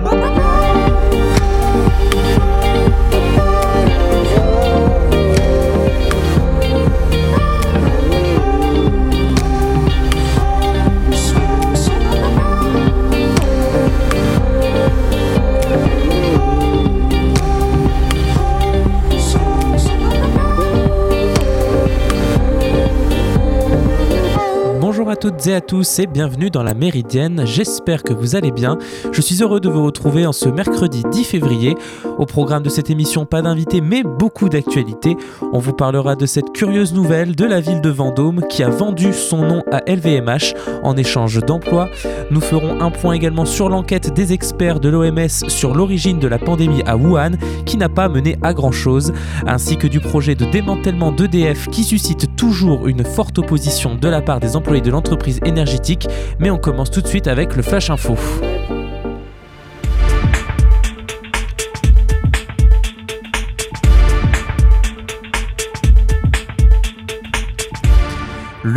Oh. Et à tous et bienvenue dans la Méridienne, j'espère que vous allez bien. Je suis heureux de vous retrouver en ce mercredi 10 février. Au programme de cette émission, pas d'invités mais beaucoup d'actualités. On vous parlera de cette curieuse nouvelle de la ville de Vendôme qui a vendu son nom à LVMH en échange d'emplois. Nous ferons un point également sur l'enquête des experts de l'OMS sur l'origine de la pandémie à Wuhan qui n'a pas mené à grand chose, ainsi que du projet de démantèlement d'EDF qui suscite toujours une forte opposition de la part des employés de l'entreprise entreprise énergétique, mais on commence tout de suite avec le Flash Info.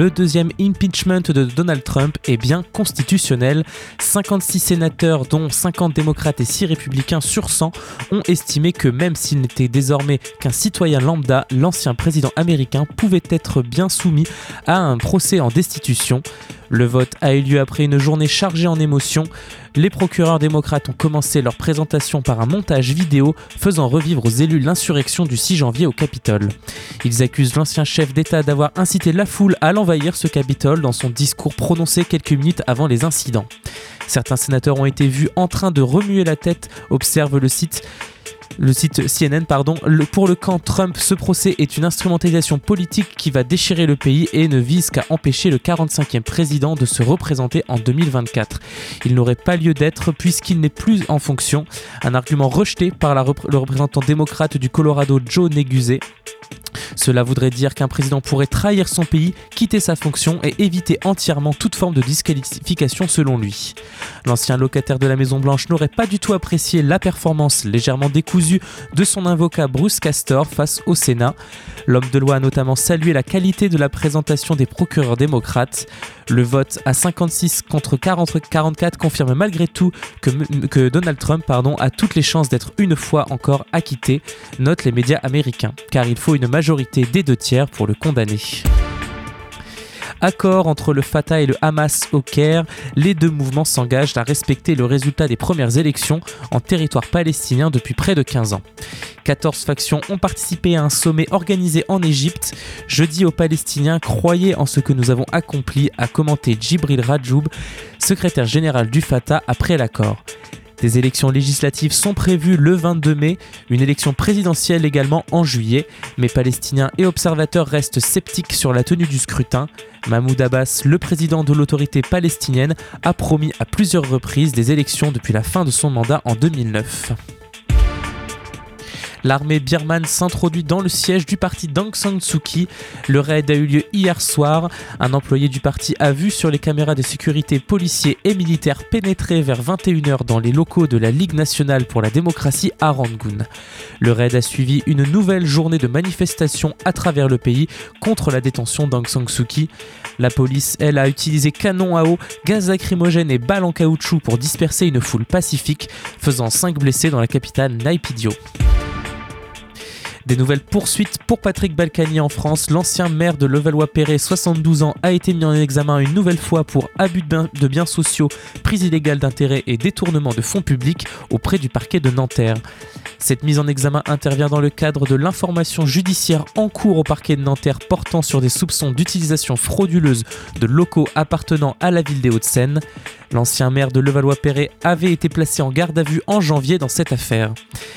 Le deuxième impeachment de Donald Trump est bien constitutionnel. 56 sénateurs, dont 50 démocrates et 6 républicains sur 100, ont estimé que même s'il n'était désormais qu'un citoyen lambda, l'ancien président américain pouvait être bien soumis à un procès en destitution. Le vote a eu lieu après une journée chargée en émotions. Les procureurs démocrates ont commencé leur présentation par un montage vidéo faisant revivre aux élus l'insurrection du 6 janvier au Capitole. Ils accusent l'ancien chef d'État d'avoir incité la foule à l'envahir ce Capitole dans son discours prononcé quelques minutes avant les incidents. Certains sénateurs ont été vus en train de remuer la tête, observe le site le site CNN, pardon, pour le camp Trump, ce procès est une instrumentalisation politique qui va déchirer le pays et ne vise qu'à empêcher le 45e président de se représenter en 2024. Il n'aurait pas lieu d'être puisqu'il n'est plus en fonction, un argument rejeté par le représentant démocrate du Colorado Joe Neguse. Cela voudrait dire qu'un président pourrait trahir son pays, quitter sa fonction et éviter entièrement toute forme de disqualification selon lui. L'ancien locataire de la Maison Blanche n'aurait pas du tout apprécié la performance légèrement décousue de son avocat Bruce Castor face au Sénat. L'homme de loi a notamment salué la qualité de la présentation des procureurs démocrates. Le vote à 56 contre 44 confirme malgré tout que, Donald Trump a toutes les chances d'être une fois encore acquitté, notent les médias américains, car il faut une des deux tiers pour le condamner. Accord entre le Fatah et le Hamas au Caire, les deux mouvements s'engagent à respecter le résultat des premières élections en territoire palestinien depuis près de 15 ans. 14 factions ont participé à un sommet organisé en Égypte. Jeudi aux Palestiniens, croyez en ce que nous avons accompli, a commenté Djibril Rajoub, secrétaire général du Fatah après l'accord. Des élections législatives sont prévues le 22 mai, une élection présidentielle également en juillet, mais Palestiniens et observateurs restent sceptiques sur la tenue du scrutin. Mahmoud Abbas, le président de l'autorité palestinienne, a promis à plusieurs reprises des élections depuis la fin de son mandat en 2009. L'armée birmane s'introduit dans le siège du parti d'Aung San Suu Kyi. Le raid a eu lieu hier soir. Un employé du parti a vu sur les caméras de sécurité policiers et militaires pénétrer vers 21h dans les locaux de la Ligue nationale pour la démocratie à Rangoon. Le raid a suivi une nouvelle journée de manifestations à travers le pays contre la détention d'Aung San Suu Kyi. La police, elle, a utilisé canons à eau, gaz lacrymogène et balles en caoutchouc pour disperser une foule pacifique, faisant 5 blessés dans la capitale Naypyidaw. Des nouvelles poursuites pour Patrick Balkany en France. L'ancien maire de Levallois-Perret, 72 ans, a été mis en examen une nouvelle fois pour abus de biens sociaux, prise illégale d'intérêt et détournement de fonds publics auprès du parquet de Nanterre. Cette mise en examen intervient dans le cadre de l'information judiciaire en cours au parquet de Nanterre portant sur des soupçons d'utilisation frauduleuse de locaux appartenant à la ville des Hauts-de-Seine. L'ancien maire de Levallois-Perret avait été placé en garde à vue en janvier dans cette affaire.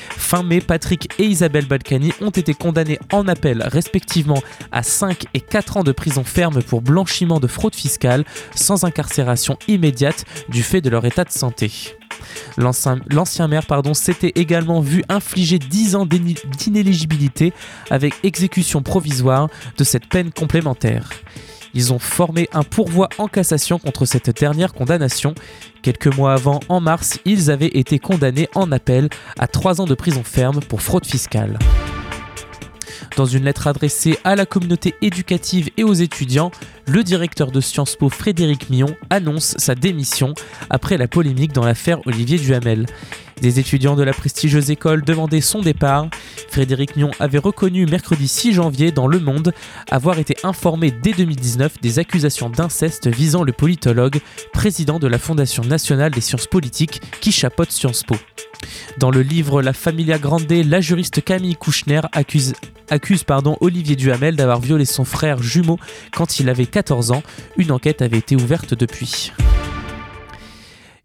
Fin mai, Patrick et Isabelle Balkany ont été condamnés en appel respectivement à 5 et 4 ans de prison ferme pour blanchiment de fraude fiscale sans incarcération immédiate du fait de leur état de santé. L'ancien maire s'était également vu infliger 10 ans d'inéligibilité avec exécution provisoire de cette peine complémentaire. Ils ont formé un pourvoi en cassation contre cette dernière condamnation. Quelques mois avant, en mars, ils avaient été condamnés en appel à 3 ans de prison ferme pour fraude fiscale. Dans une lettre adressée à la communauté éducative et aux étudiants, le directeur de Sciences Po Frédéric Millon annonce sa démission après la polémique dans l'affaire Olivier Duhamel. Des étudiants de la prestigieuse école demandaient son départ. Frédéric Mion avait reconnu mercredi 6 janvier dans Le Monde avoir été informé dès 2019 des accusations d'inceste visant le politologue, président de la Fondation nationale des sciences politiques qui chapeaute Sciences Po. Dans le livre La Familia Grande, la juriste Camille Kouchner accuse, accuse pardon, Olivier Duhamel d'avoir violé son frère jumeau quand il avait 14 ans. Une enquête avait été ouverte depuis.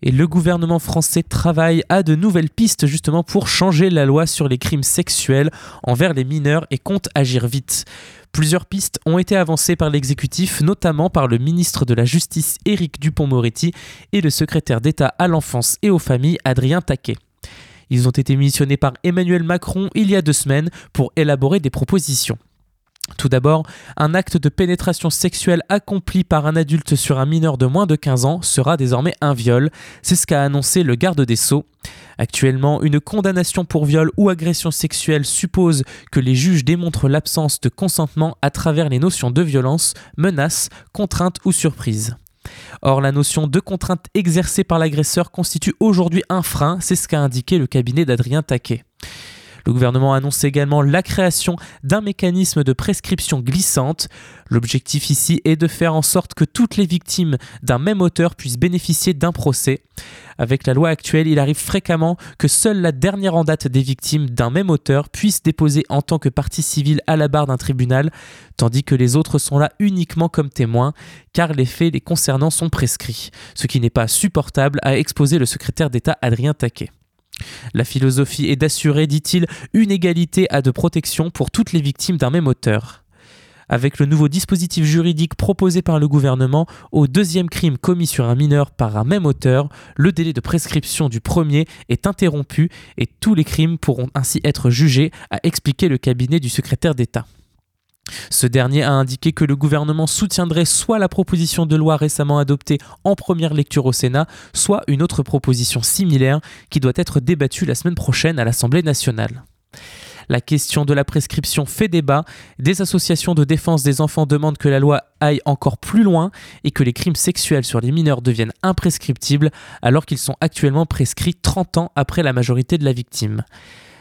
Et le gouvernement français travaille à de nouvelles pistes justement pour changer la loi sur les crimes sexuels envers les mineurs et compte agir vite. Plusieurs pistes ont été avancées par l'exécutif, notamment par le ministre de la Justice Éric Dupont-Moretti et le secrétaire d'État à l'enfance et aux familles Adrien Taquet. Ils ont été missionnés par Emmanuel Macron il y a deux semaines pour élaborer des propositions. Tout d'abord, un acte de pénétration sexuelle accompli par un adulte sur un mineur de moins de 15 ans sera désormais un viol. C'est ce qu'a annoncé le garde des Sceaux. Actuellement, une condamnation pour viol ou agression sexuelle suppose que les juges démontrent l'absence de consentement à travers les notions de violence, menace, contrainte ou surprise. Or, la notion de contrainte exercée par l'agresseur constitue aujourd'hui un frein, c'est ce qu'a indiqué le cabinet d'Adrien Taquet. Le gouvernement annonce également la création d'un mécanisme de prescription glissante. L'objectif ici est de faire en sorte que toutes les victimes d'un même auteur puissent bénéficier d'un procès. Avec la loi actuelle, il arrive fréquemment que seule la dernière en date des victimes d'un même auteur puisse déposer en tant que partie civile à la barre d'un tribunal, tandis que les autres sont là uniquement comme témoins, car les faits les concernant sont prescrits, ce qui n'est pas supportable, a exposé le secrétaire d'État Adrien Taquet. La philosophie est d'assurer, dit-il, une égalité à de protection pour toutes les victimes d'un même auteur. Avec le nouveau dispositif juridique proposé par le gouvernement, au deuxième crime commis sur un mineur par un même auteur, le délai de prescription du premier est interrompu et tous les crimes pourront ainsi être jugés, a expliqué le cabinet du secrétaire d'État. Ce dernier a indiqué que le gouvernement soutiendrait soit la proposition de loi récemment adoptée en première lecture au Sénat, soit une autre proposition similaire qui doit être débattue la semaine prochaine à l'Assemblée nationale. La question de la prescription fait débat. Des associations de défense des enfants demandent que la loi aille encore plus loin et que les crimes sexuels sur les mineurs deviennent imprescriptibles alors qu'ils sont actuellement prescrits 30 ans après la majorité de la victime.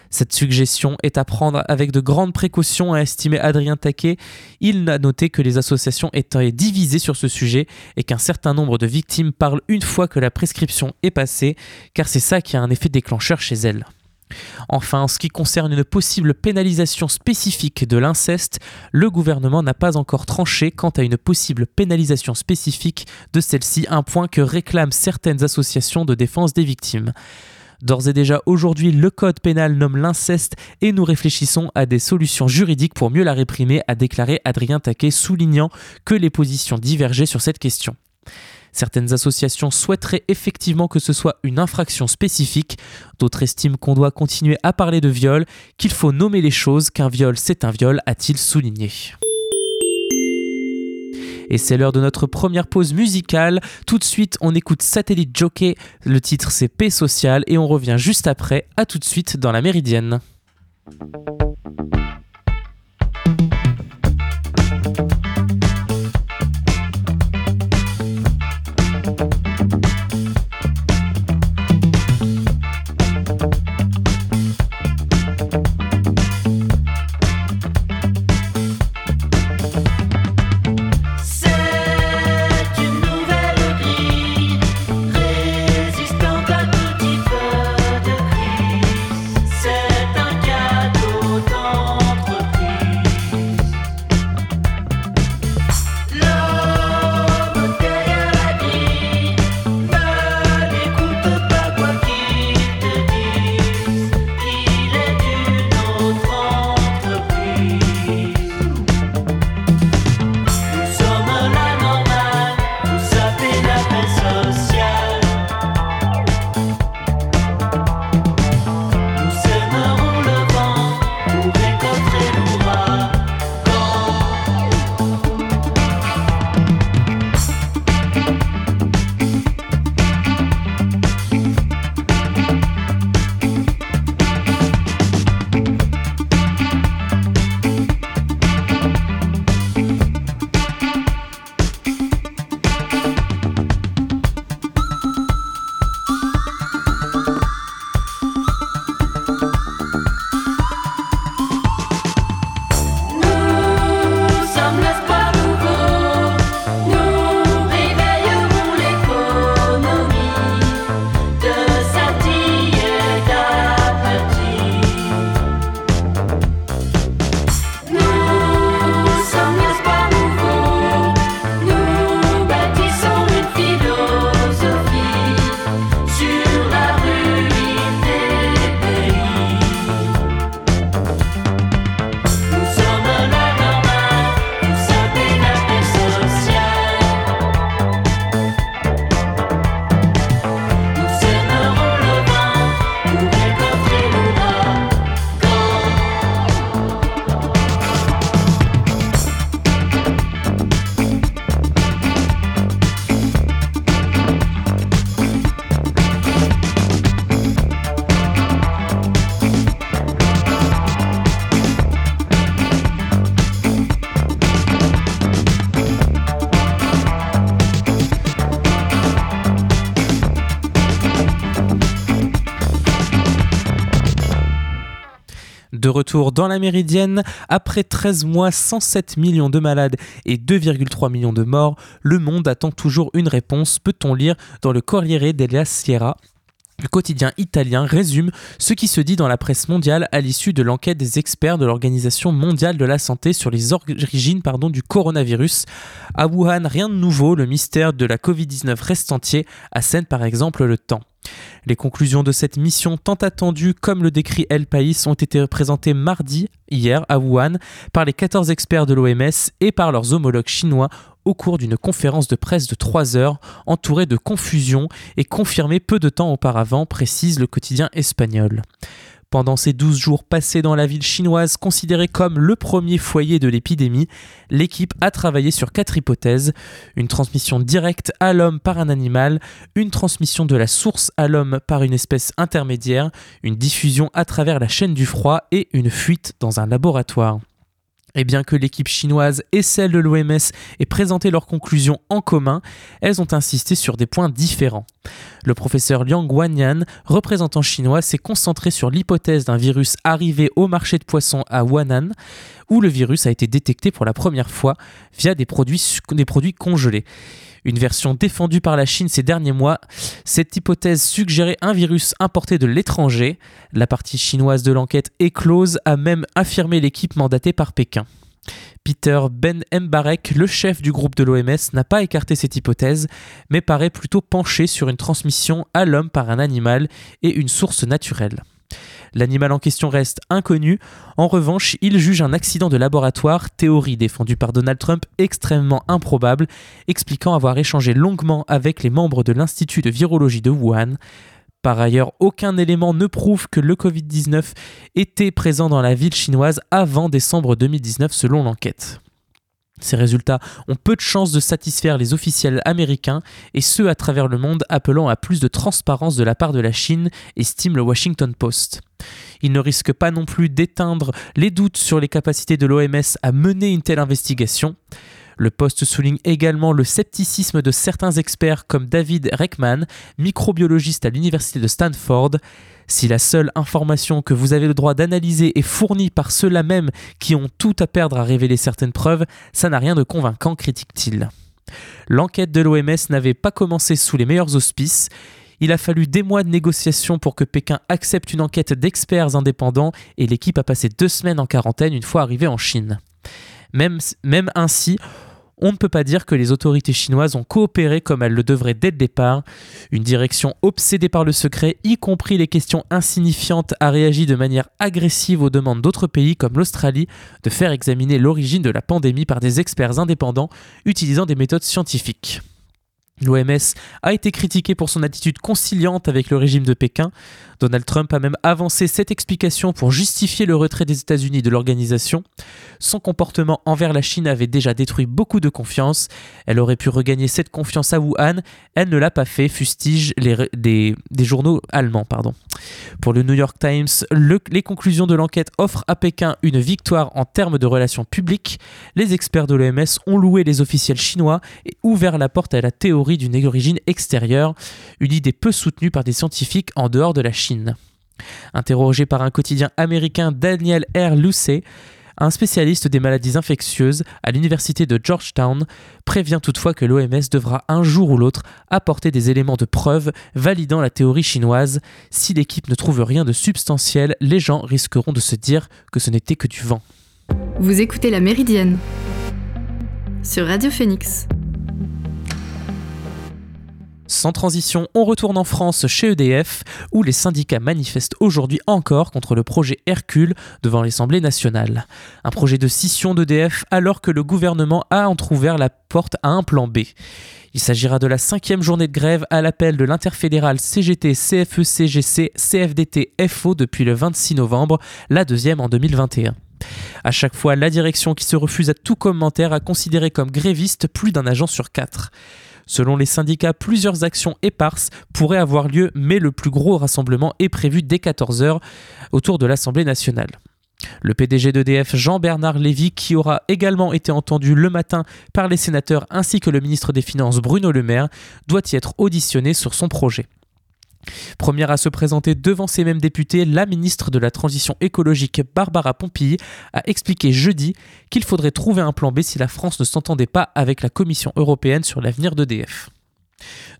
Cette suggestion est à prendre avec de grandes précautions, a estimé Adrien Taquet. Il a noté que les associations étaient divisées sur ce sujet et qu'un certain nombre de victimes parlent une fois que la prescription est passée, car c'est ça qui a un effet déclencheur chez elles. Enfin, en ce qui concerne une possible pénalisation spécifique de l'inceste, le gouvernement n'a pas encore tranché quant à une possible pénalisation spécifique de celle-ci, un point que réclament certaines associations de défense des victimes. D'ores et déjà aujourd'hui, le code pénal nomme l'inceste et nous réfléchissons à des solutions juridiques pour mieux la réprimer, a déclaré Adrien Taquet, soulignant que les positions divergeaient sur cette question. Certaines associations souhaiteraient effectivement que ce soit une infraction spécifique, d'autres estiment qu'on doit continuer à parler de viol, qu'il faut nommer les choses, qu'un viol c'est un viol, a-t-il souligné. Et c'est l'heure de notre première pause musicale. Tout de suite, on écoute Satellite Jockey. Le titre, c'est Paix sociale. Et on revient juste après. À tout de suite dans la Méridienne. De retour dans la méridienne, après 13 mois, 107 millions de malades et 2,3 millions de morts, le monde attend toujours une réponse, peut-on lire dans le Corriere della Sierra le quotidien italien résume ce qui se dit dans la presse mondiale à l'issue de l'enquête des experts de l'Organisation mondiale de la santé sur les origines du coronavirus. À Wuhan, rien de nouveau, le mystère de la Covid-19 reste entier, assène par exemple le temps. Les conclusions de cette mission tant attendue, comme le décrit El País, ont été présentées mardi, hier, à Wuhan, par les 14 experts de l'OMS et par leurs homologues chinois au cours d'une conférence de presse de 3 heures, entourée de confusion et confirmée peu de temps auparavant, précise le quotidien espagnol. Pendant ces 12 jours passés dans la ville chinoise considérée comme le premier foyer de l'épidémie, l'équipe a travaillé sur quatre hypothèses. Une transmission directe à l'homme par un animal, une transmission de la source à l'homme par une espèce intermédiaire, une diffusion à travers la chaîne du froid et une fuite dans un laboratoire. Et bien que l'équipe chinoise et celle de l'OMS aient présenté leurs conclusions en commun, elles ont insisté sur des points différents. Le professeur Liang Wanyan, représentant chinois, s'est concentré sur l'hypothèse d'un virus arrivé au marché de poissons à Wan'an, où le virus a été détecté pour la première fois via des produits, des produits congelés une version défendue par la Chine ces derniers mois. Cette hypothèse suggérait un virus importé de l'étranger. La partie chinoise de l'enquête éclose a même affirmé l'équipe mandatée par Pékin. Peter Ben Mbarek, le chef du groupe de l'OMS, n'a pas écarté cette hypothèse, mais paraît plutôt penché sur une transmission à l'homme par un animal et une source naturelle. L'animal en question reste inconnu. En revanche, il juge un accident de laboratoire, théorie défendue par Donald Trump, extrêmement improbable, expliquant avoir échangé longuement avec les membres de l'Institut de virologie de Wuhan. Par ailleurs, aucun élément ne prouve que le Covid-19 était présent dans la ville chinoise avant décembre 2019 selon l'enquête. Ces résultats ont peu de chances de satisfaire les officiels américains et ceux à travers le monde appelant à plus de transparence de la part de la Chine, estime le Washington Post. Il ne risque pas non plus d'éteindre les doutes sur les capacités de l'OMS à mener une telle investigation. Le poste souligne également le scepticisme de certains experts comme David Reckman, microbiologiste à l'université de Stanford. Si la seule information que vous avez le droit d'analyser est fournie par ceux-là même qui ont tout à perdre à révéler certaines preuves, ça n'a rien de convaincant, critique-t-il. L'enquête de l'OMS n'avait pas commencé sous les meilleurs auspices. Il a fallu des mois de négociations pour que Pékin accepte une enquête d'experts indépendants et l'équipe a passé deux semaines en quarantaine une fois arrivée en Chine. Même, même ainsi, on ne peut pas dire que les autorités chinoises ont coopéré comme elles le devraient dès le départ. Une direction obsédée par le secret, y compris les questions insignifiantes, a réagi de manière agressive aux demandes d'autres pays comme l'Australie de faire examiner l'origine de la pandémie par des experts indépendants utilisant des méthodes scientifiques. L'OMS a été critiqué pour son attitude conciliante avec le régime de Pékin. Donald Trump a même avancé cette explication pour justifier le retrait des États-Unis de l'organisation. Son comportement envers la Chine avait déjà détruit beaucoup de confiance. Elle aurait pu regagner cette confiance à Wuhan. Elle ne l'a pas fait, fustige des, journaux allemands. Pardon. Pour le New York Times, les conclusions de l'enquête offrent à Pékin une victoire en termes de relations publiques. Les experts de l'OMS ont loué les officiels chinois et ouvert la porte à la théorie d'une origine extérieure, une idée peu soutenue par des scientifiques en dehors de la Chine. Interrogé par un quotidien américain Daniel R. Lucey, un spécialiste des maladies infectieuses à l'université de Georgetown prévient toutefois que l'OMS devra un jour ou l'autre apporter des éléments de preuve validant la théorie chinoise. Si l'équipe ne trouve rien de substantiel, les gens risqueront de se dire que ce n'était que du vent. Vous écoutez la Méridienne sur Radio Phoenix. Sans transition, on retourne en France chez EDF, où les syndicats manifestent aujourd'hui encore contre le projet Hercule devant l'Assemblée nationale. Un projet de scission d'EDF alors que le gouvernement a entrouvert la porte à un plan B. Il s'agira de la cinquième journée de grève à l'appel de l'interfédéral CGT, CFE, CGC, CFDT, FO depuis le 26 novembre, la deuxième en 2021. À chaque fois, la direction qui se refuse à tout commentaire a considéré comme gréviste plus d'un agent sur quatre. Selon les syndicats, plusieurs actions éparses pourraient avoir lieu, mais le plus gros rassemblement est prévu dès 14h autour de l'Assemblée nationale. Le PDG d'EDF Jean-Bernard Lévy, qui aura également été entendu le matin par les sénateurs ainsi que le ministre des Finances Bruno Le Maire, doit y être auditionné sur son projet. Première à se présenter devant ces mêmes députés, la ministre de la Transition écologique Barbara Pompili a expliqué jeudi qu'il faudrait trouver un plan B si la France ne s'entendait pas avec la Commission européenne sur l'avenir d'EDF.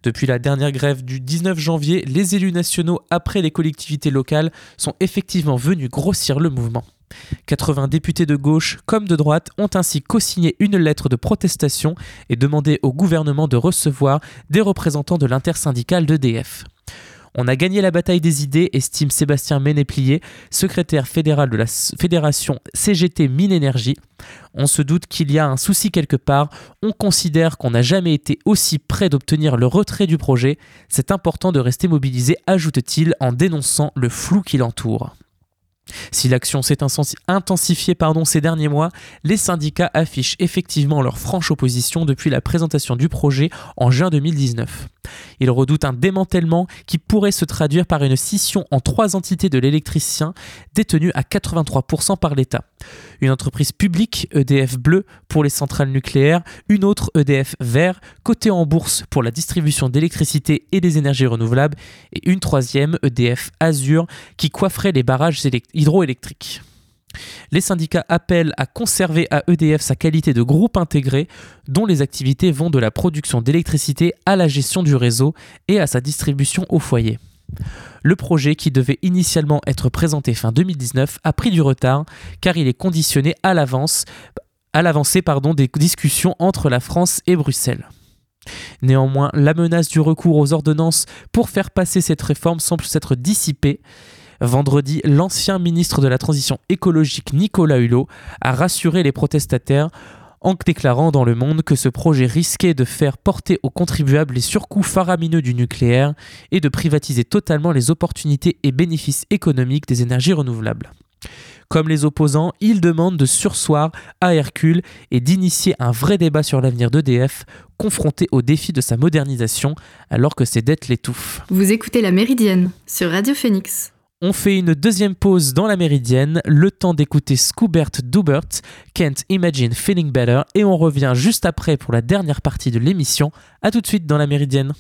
Depuis la dernière grève du 19 janvier, les élus nationaux, après les collectivités locales, sont effectivement venus grossir le mouvement. 80 députés de gauche comme de droite ont ainsi co-signé une lettre de protestation et demandé au gouvernement de recevoir des représentants de l'intersyndicale d'EDF. On a gagné la bataille des idées, estime Sébastien Ménéplier, secrétaire fédéral de la fédération CGT Mine Énergie. On se doute qu'il y a un souci quelque part, on considère qu'on n'a jamais été aussi près d'obtenir le retrait du projet. C'est important de rester mobilisé, ajoute-t-il en dénonçant le flou qui l'entoure. Si l'action s'est intensifiée ces derniers mois, les syndicats affichent effectivement leur franche opposition depuis la présentation du projet en juin 2019. Ils redoutent un démantèlement qui pourrait se traduire par une scission en trois entités de l'électricien détenues à 83% par l'État. Une entreprise publique, EDF Bleu, pour les centrales nucléaires, une autre EDF Vert, cotée en bourse pour la distribution d'électricité et des énergies renouvelables, et une troisième, EDF Azur, qui coifferait les barrages hydroélectriques. Les syndicats appellent à conserver à EDF sa qualité de groupe intégré dont les activités vont de la production d'électricité à la gestion du réseau et à sa distribution au foyer. Le projet, qui devait initialement être présenté fin 2019, a pris du retard car il est conditionné à l'avancée des discussions entre la France et Bruxelles. Néanmoins, la menace du recours aux ordonnances pour faire passer cette réforme semble s'être dissipée Vendredi, l'ancien ministre de la Transition écologique Nicolas Hulot a rassuré les protestataires en déclarant dans le monde que ce projet risquait de faire porter aux contribuables les surcoûts faramineux du nucléaire et de privatiser totalement les opportunités et bénéfices économiques des énergies renouvelables. Comme les opposants, il demande de sursoir à Hercule et d'initier un vrai débat sur l'avenir d'EDF, confronté au défi de sa modernisation alors que ses dettes l'étouffent. Vous écoutez La Méridienne sur Radio Phoenix. On fait une deuxième pause dans la méridienne, le temps d'écouter Scoobert Dubert, Can't Imagine Feeling Better, et on revient juste après pour la dernière partie de l'émission. A tout de suite dans la méridienne.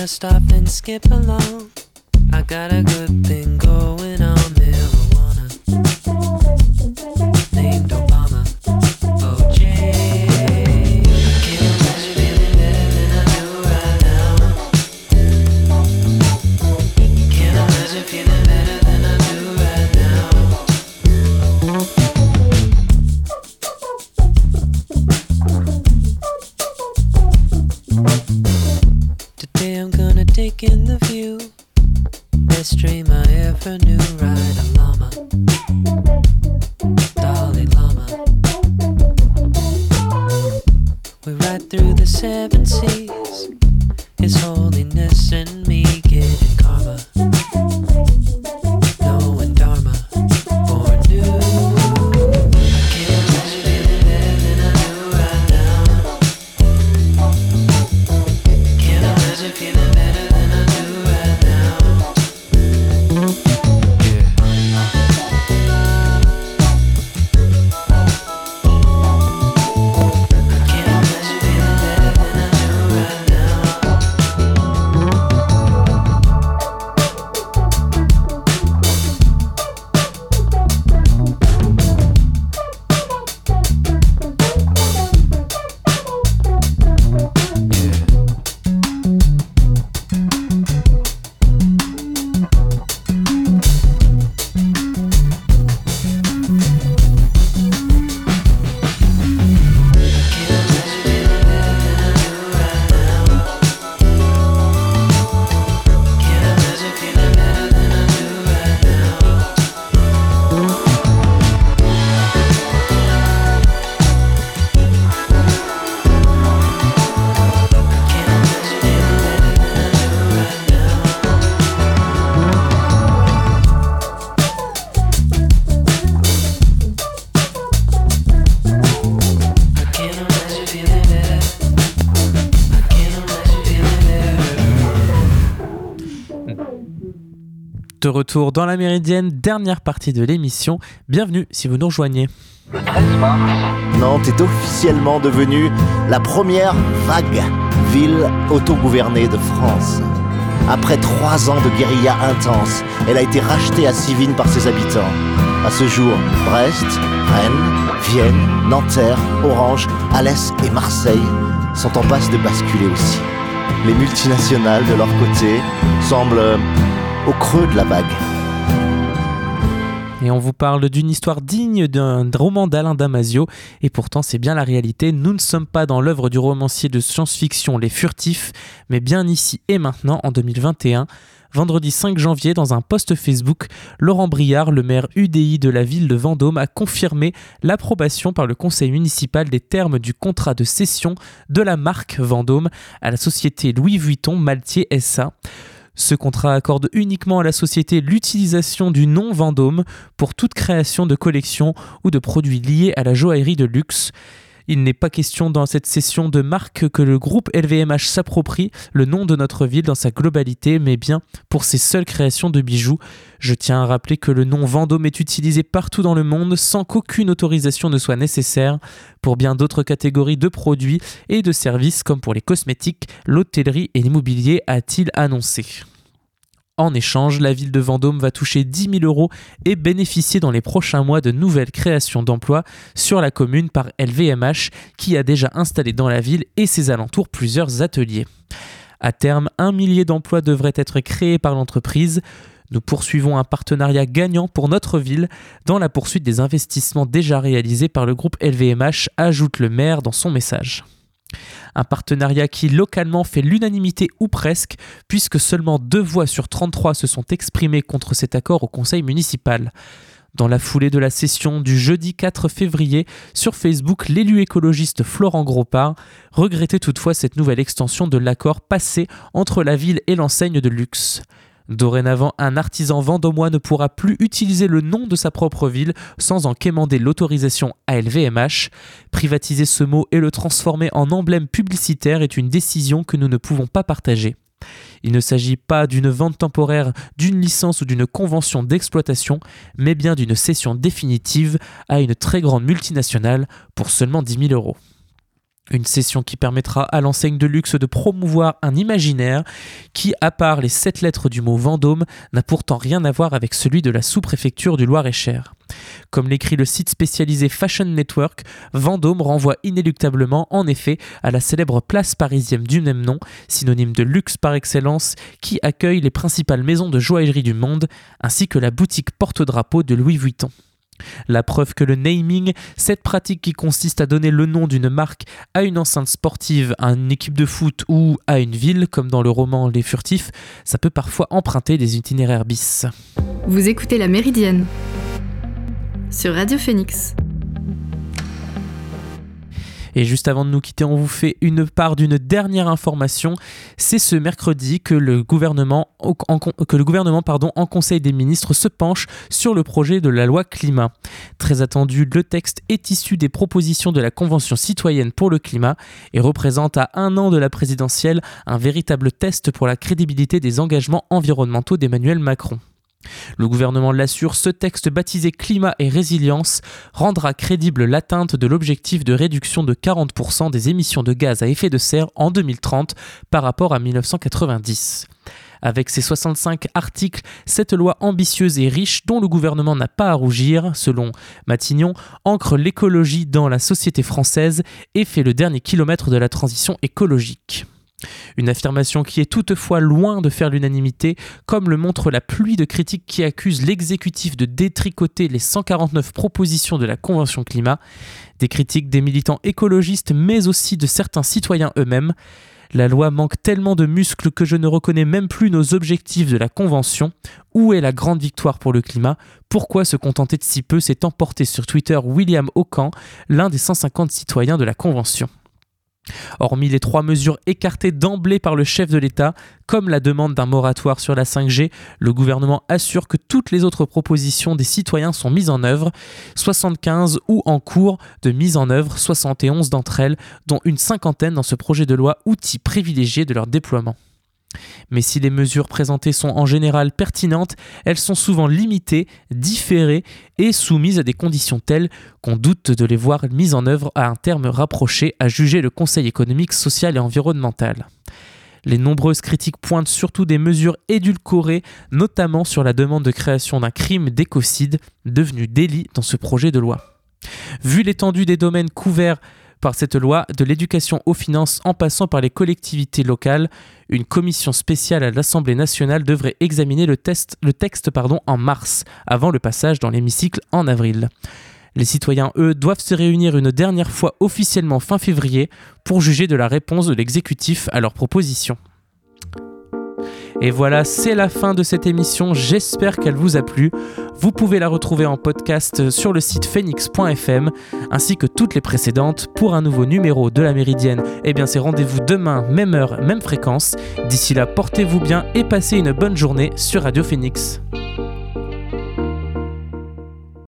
Off and skip along. I got a good thing going through the seven seas. His holiness and retour dans la Méridienne, dernière partie de l'émission. Bienvenue si vous nous rejoignez. Le 13 mars, Nantes est officiellement devenue la première vague ville autogouvernée de France. Après trois ans de guérilla intense, elle a été rachetée à Sivine par ses habitants. À ce jour, Brest, Rennes, Vienne, Nanterre, Orange, Alès et Marseille sont en passe de basculer aussi. Les multinationales, de leur côté, semblent au creux de la vague. Et on vous parle d'une histoire digne d'un roman d'Alain Damasio, et pourtant c'est bien la réalité. Nous ne sommes pas dans l'œuvre du romancier de science-fiction Les Furtifs, mais bien ici et maintenant en 2021. Vendredi 5 janvier, dans un post Facebook, Laurent Briard, le maire UDI de la ville de Vendôme, a confirmé l'approbation par le conseil municipal des termes du contrat de cession de la marque Vendôme à la société Louis Vuitton Maltier SA. Ce contrat accorde uniquement à la société l'utilisation du nom Vendôme pour toute création de collection ou de produits liés à la joaillerie de luxe. Il n'est pas question dans cette session de marque que le groupe LVMH s'approprie le nom de notre ville dans sa globalité, mais bien pour ses seules créations de bijoux. Je tiens à rappeler que le nom Vendôme est utilisé partout dans le monde sans qu'aucune autorisation ne soit nécessaire pour bien d'autres catégories de produits et de services comme pour les cosmétiques, l'hôtellerie et l'immobilier, a-t-il annoncé. En échange, la ville de Vendôme va toucher 10 000 euros et bénéficier dans les prochains mois de nouvelles créations d'emplois sur la commune par LVMH qui a déjà installé dans la ville et ses alentours plusieurs ateliers. À terme, un millier d'emplois devraient être créés par l'entreprise. Nous poursuivons un partenariat gagnant pour notre ville dans la poursuite des investissements déjà réalisés par le groupe LVMH, ajoute le maire dans son message. Un partenariat qui localement fait l'unanimité ou presque, puisque seulement deux voix sur 33 se sont exprimées contre cet accord au conseil municipal. Dans la foulée de la session du jeudi 4 février, sur Facebook, l'élu écologiste Florent Gropard regrettait toutefois cette nouvelle extension de l'accord passé entre la ville et l'enseigne de luxe. Dorénavant, un artisan vendômois ne pourra plus utiliser le nom de sa propre ville sans en quémander l'autorisation à LVMH. Privatiser ce mot et le transformer en emblème publicitaire est une décision que nous ne pouvons pas partager. Il ne s'agit pas d'une vente temporaire, d'une licence ou d'une convention d'exploitation, mais bien d'une cession définitive à une très grande multinationale pour seulement 10 000 euros. Une session qui permettra à l'enseigne de luxe de promouvoir un imaginaire qui, à part les sept lettres du mot Vendôme, n'a pourtant rien à voir avec celui de la sous-préfecture du Loir-et-Cher. Comme l'écrit le site spécialisé Fashion Network, Vendôme renvoie inéluctablement en effet à la célèbre place parisienne du même nom, synonyme de luxe par excellence, qui accueille les principales maisons de joaillerie du monde, ainsi que la boutique porte-drapeau de Louis Vuitton. La preuve que le naming, cette pratique qui consiste à donner le nom d'une marque à une enceinte sportive, à une équipe de foot ou à une ville, comme dans le roman Les Furtifs, ça peut parfois emprunter des itinéraires bis. Vous écoutez La Méridienne sur Radio Phoenix. Et juste avant de nous quitter, on vous fait une part d'une dernière information. C'est ce mercredi que le gouvernement, en, Conseil des ministres se penche sur le projet de la loi climat. Très attendu, le texte est issu des propositions de la Convention citoyenne pour le climat et représente à un an de la présidentielle un véritable test pour la crédibilité des engagements environnementaux d'Emmanuel Macron. Le gouvernement l'assure, ce texte baptisé Climat et résilience rendra crédible l'atteinte de l'objectif de réduction de 40% des émissions de gaz à effet de serre en 2030 par rapport à 1990. Avec ses 65 articles, cette loi ambitieuse et riche dont le gouvernement n'a pas à rougir, selon Matignon, ancre l'écologie dans la société française et fait le dernier kilomètre de la transition écologique. Une affirmation qui est toutefois loin de faire l'unanimité, comme le montre la pluie de critiques qui accusent l'exécutif de détricoter les 149 propositions de la Convention climat, des critiques des militants écologistes mais aussi de certains citoyens eux-mêmes. La loi manque tellement de muscles que je ne reconnais même plus nos objectifs de la Convention. Où est la grande victoire pour le climat? Pourquoi se contenter de si peu? S'est emporté sur Twitter William Ocan, l'un des 150 citoyens de la Convention. Hormis les trois mesures écartées d'emblée par le chef de l'État, comme la demande d'un moratoire sur la 5G, le gouvernement assure que toutes les autres propositions des citoyens sont mises en œuvre, 75 ou en cours de mise en œuvre, 71 d'entre elles, dont une cinquantaine dans ce projet de loi outil privilégié de leur déploiement. Mais si les mesures présentées sont en général pertinentes, elles sont souvent limitées, différées et soumises à des conditions telles qu'on doute de les voir mises en œuvre à un terme rapproché à juger le Conseil économique, social et environnemental. Les nombreuses critiques pointent surtout des mesures édulcorées, notamment sur la demande de création d'un crime d'écocide devenu délit dans ce projet de loi. Vu l'étendue des domaines couverts par cette loi, de l'éducation aux finances en passant par les collectivités locales, une commission spéciale à l'Assemblée nationale devrait examiner le, texte en mars, avant le passage dans l'hémicycle en avril. Les citoyens, eux, doivent se réunir une dernière fois officiellement fin février pour juger de la réponse de l'exécutif à leurs propositions. Et voilà, c'est la fin de cette émission. J'espère qu'elle vous a plu. Vous pouvez la retrouver en podcast sur le site phoenix.fm ainsi que toutes les précédentes pour un nouveau numéro de la Méridienne. Eh bien, c'est rendez-vous demain, même heure, même fréquence. D'ici là, portez-vous bien et passez une bonne journée sur Radio Phoenix.